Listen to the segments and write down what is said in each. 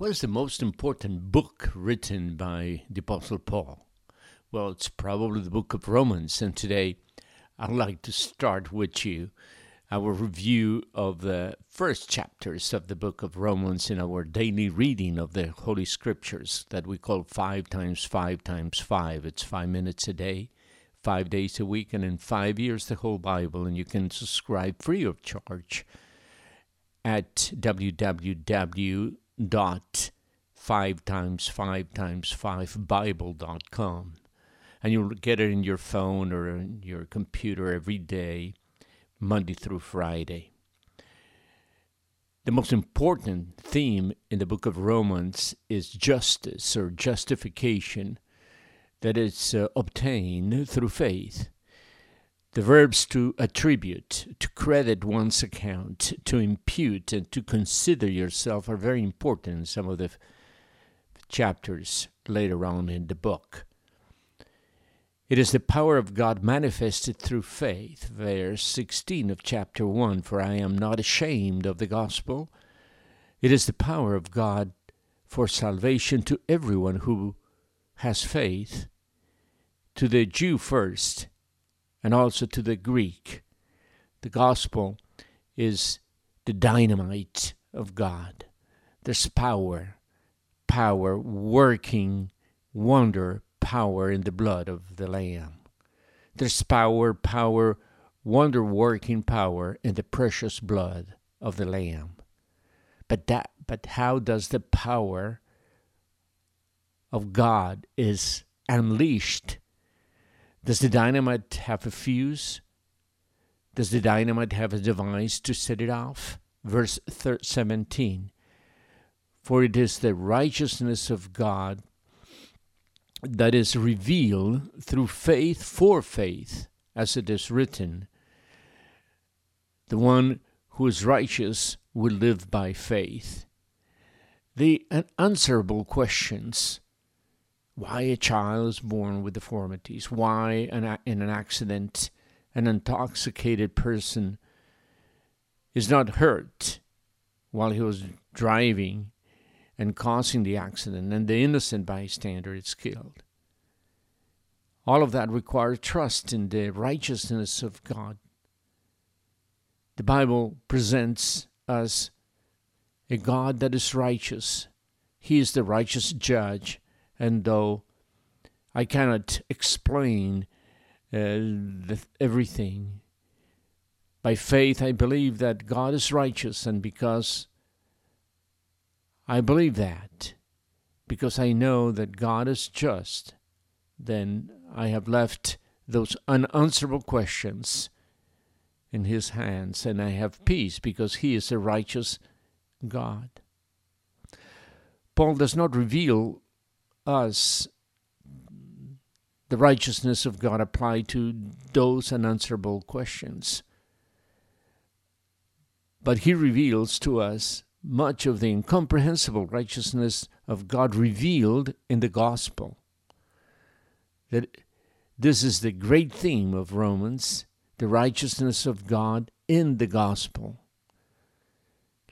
What is the most important book written by the Apostle Paul? Well, it's probably the book of Romans, and today I'd like to start with you our review of the first chapters of the book of Romans in our daily reading of the Holy Scriptures that we call five times five times five. It's five minutes a day, five days a week, and in five years the whole Bible, and you can subscribe free of charge at www dot five times five times five bible dot com. And you'll get it in your phone or in your computer every day monday through friday. The most important theme in the book of romans is justice or justification that is uh, obtained through faith the verbs to attribute, to credit one's account, to impute, and to consider yourself are very important in some of the chapters later on in the book. It is the power of God manifested through faith, verse 16 of chapter 1 For I am not ashamed of the gospel. It is the power of God for salvation to everyone who has faith, to the Jew first and also to the Greek. The gospel is the dynamite of God. There's power, power, working wonder, power in the blood of the Lamb. There's power, power, wonder working power in the precious blood of the Lamb. But that but how does the power of God is unleashed does the dynamite have a fuse? Does the dynamite have a device to set it off? Verse 17 For it is the righteousness of God that is revealed through faith for faith, as it is written. The one who is righteous will live by faith. The unanswerable questions why a child is born with deformities, why an, in an accident an intoxicated person is not hurt while he was driving and causing the accident, and the innocent bystander is killed. All of that requires trust in the righteousness of God. The Bible presents us a God that is righteous. He is the righteous judge and though I cannot explain uh, the, everything, by faith I believe that God is righteous, and because I believe that, because I know that God is just, then I have left those unanswerable questions in His hands, and I have peace because He is a righteous God. Paul does not reveal us the righteousness of God applied to those unanswerable questions. But he reveals to us much of the incomprehensible righteousness of God revealed in the gospel. That this is the great theme of Romans, the righteousness of God in the gospel.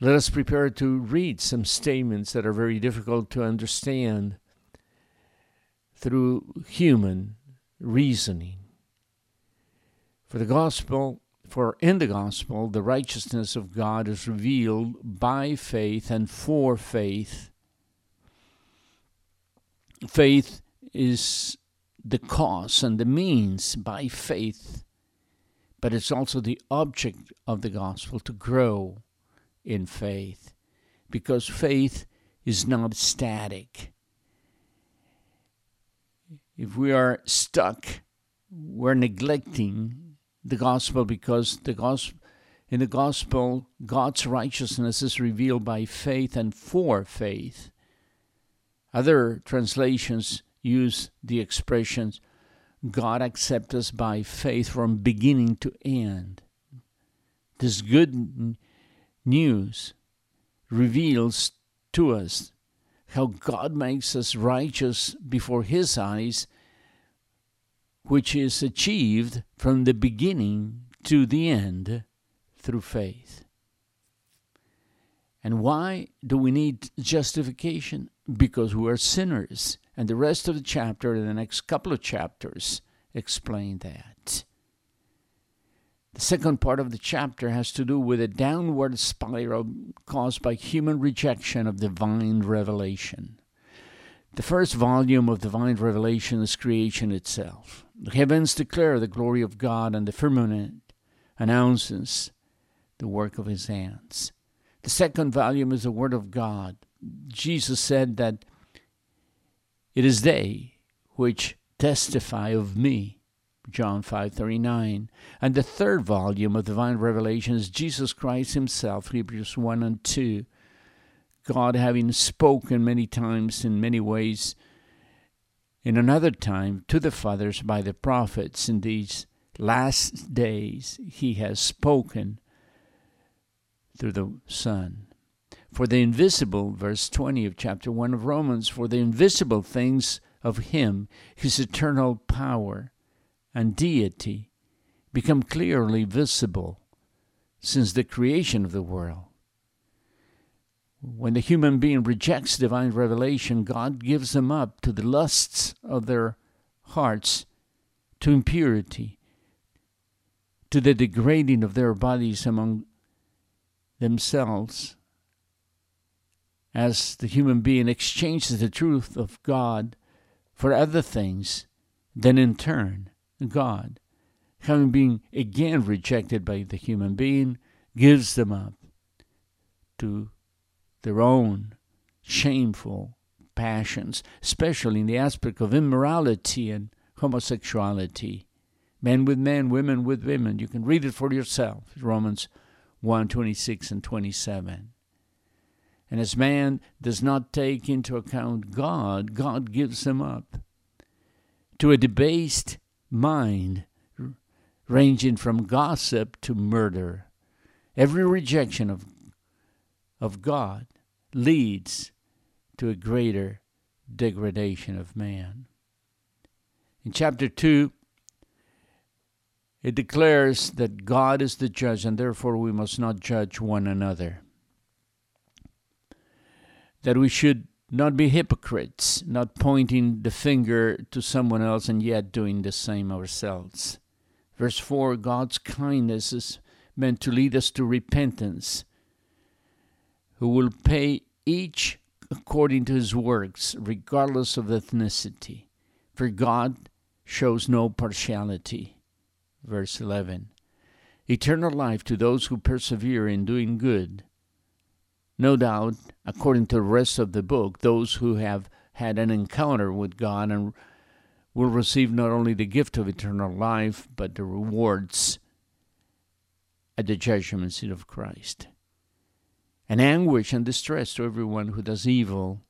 Let us prepare to read some statements that are very difficult to understand through human reasoning. For the gospel, for in the gospel, the righteousness of God is revealed by faith and for faith. Faith is the cause and the means by faith, but it's also the object of the gospel to grow in faith, because faith is not static if we are stuck, we're neglecting the gospel because the gospel in the gospel God's righteousness is revealed by faith and for faith. Other translations use the expressions God accepts us by faith from beginning to end. This good news reveals to us how God makes us righteous before His eyes, which is achieved from the beginning to the end through faith. And why do we need justification? Because we are sinners. And the rest of the chapter, in the next couple of chapters, explain that. The second part of the chapter has to do with a downward spiral caused by human rejection of divine revelation. The first volume of divine revelation is creation itself. The heavens declare the glory of God, and the firmament announces the work of his hands. The second volume is the Word of God. Jesus said that it is they which testify of me. John 5:39. And the third volume of divine revelation is Jesus Christ himself, Hebrews 1 and 2. God having spoken many times in many ways in another time to the fathers by the prophets in these last days he has spoken through the Son. For the invisible, verse 20 of chapter 1 of Romans, for the invisible things of Him, His eternal power and deity, become clearly visible since the creation of the world. When the human being rejects divine revelation, God gives them up to the lusts of their hearts, to impurity, to the degrading of their bodies among themselves as the human being exchanges the truth of God for other things, then in turn, God, having been again rejected by the human being, gives them up to their own shameful passions, especially in the aspect of immorality and homosexuality. Men with men, women with women. You can read it for yourself. Romans 1 26 and 27. And as man does not take into account God, God gives him up to a debased mind, ranging from gossip to murder. Every rejection of, of God leads to a greater degradation of man. In chapter 2, it declares that God is the judge, and therefore we must not judge one another. That we should not be hypocrites, not pointing the finger to someone else and yet doing the same ourselves. Verse 4 God's kindness is meant to lead us to repentance, who will pay each according to his works, regardless of ethnicity. For God shows no partiality verse 11. Eternal life to those who persevere in doing good. No doubt, according to the rest of the book, those who have had an encounter with God and will receive not only the gift of eternal life, but the rewards at the judgment seat of Christ. And anguish and distress to everyone who does evil,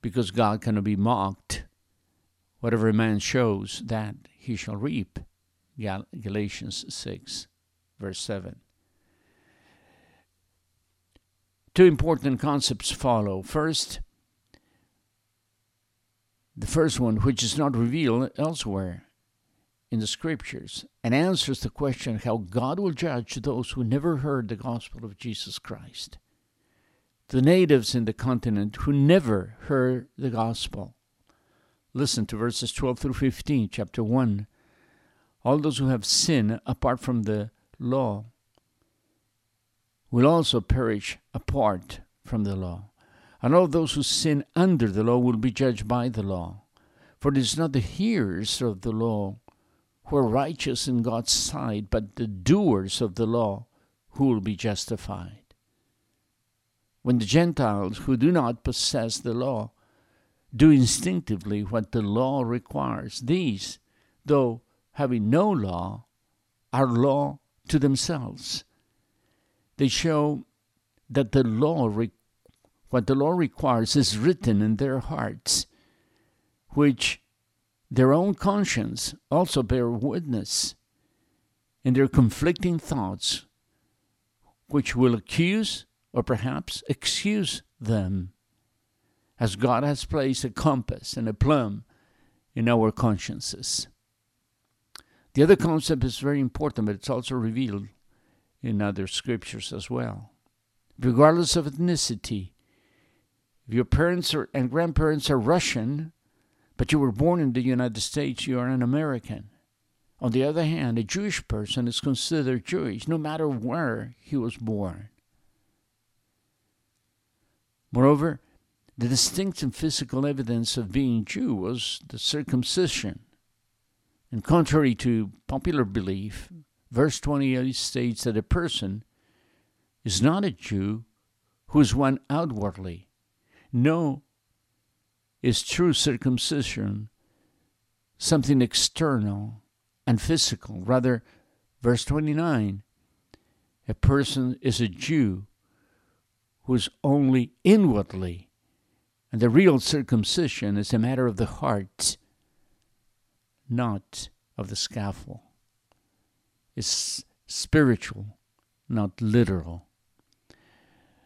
because God cannot be mocked. Whatever man shows, that he shall reap. Gal- Galatians 6, verse 7. Two important concepts follow. First, the first one, which is not revealed elsewhere in the scriptures, and answers the question how God will judge those who never heard the gospel of Jesus Christ. The natives in the continent who never heard the gospel. Listen to verses 12 through 15, chapter 1 all those who have sinned apart from the law will also perish apart from the law. And all those who sin under the law will be judged by the law. For it is not the hearers of the law who are righteous in God's sight, but the doers of the law who will be justified. When the Gentiles who do not possess the law do instinctively what the law requires, these, though having no law, are law to themselves. They show that the law, re- what the law requires, is written in their hearts, which their own conscience also bear witness in their conflicting thoughts, which will accuse or perhaps excuse them, as God has placed a compass and a plumb in our consciences. The other concept is very important, but it's also revealed in other scriptures as well. regardless of ethnicity. If your parents are, and grandparents are Russian, but you were born in the United States, you are an American. On the other hand, a Jewish person is considered Jewish no matter where he was born. Moreover, the distinct and physical evidence of being Jew was the circumcision. And contrary to popular belief, verse 28 states that a person is not a Jew who is one outwardly. No, is true circumcision something external and physical. Rather, verse 29 a person is a Jew who is only inwardly, and the real circumcision is a matter of the heart, not of the scaffold. It's spiritual, not literal.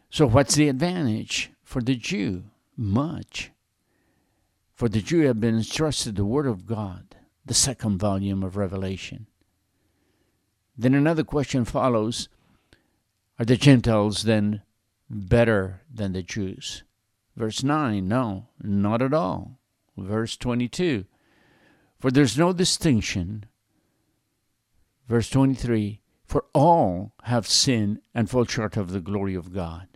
So, what's the advantage for the Jew? Much. For the Jew have been entrusted the Word of God, the second volume of Revelation. Then another question follows Are the Gentiles then better than the Jews? Verse 9 No, not at all. Verse 22 For there's no distinction. Verse 23 For all have sinned and fall short of the glory of God.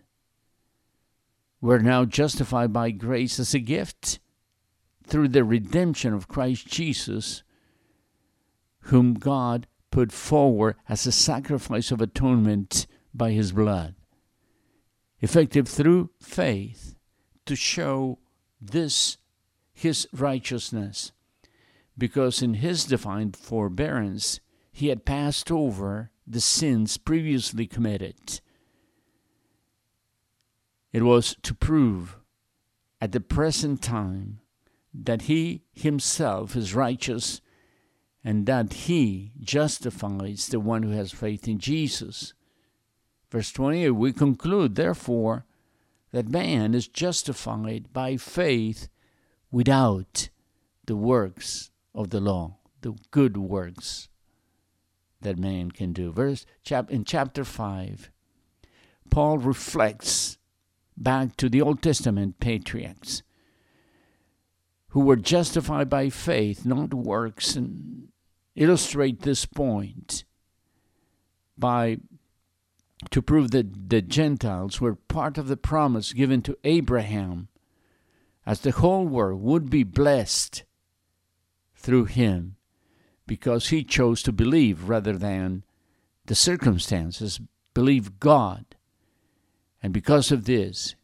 We're now justified by grace as a gift through the redemption of Christ Jesus, whom God put forward as a sacrifice of atonement by his blood, effective through faith to show this his righteousness, because in his divine forbearance he had passed over the sins previously committed. It was to prove at the present time that he himself is righteous and that he justifies the one who has faith in Jesus. Verse 28 we conclude, therefore, that man is justified by faith without the works of the law, the good works that man can do. Verse chap in chapter 5, Paul reflects back to the Old Testament patriarchs who were justified by faith, not works, and illustrate this point by to prove that the Gentiles were part of the promise given to Abraham, as the whole world would be blessed through him, because he chose to believe rather than the circumstances, believe God. And because of this,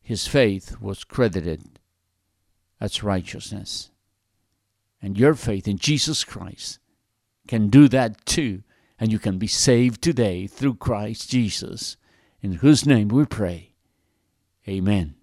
his faith was credited as righteousness. And your faith in Jesus Christ can do that too. And you can be saved today through Christ Jesus, in whose name we pray. Amen.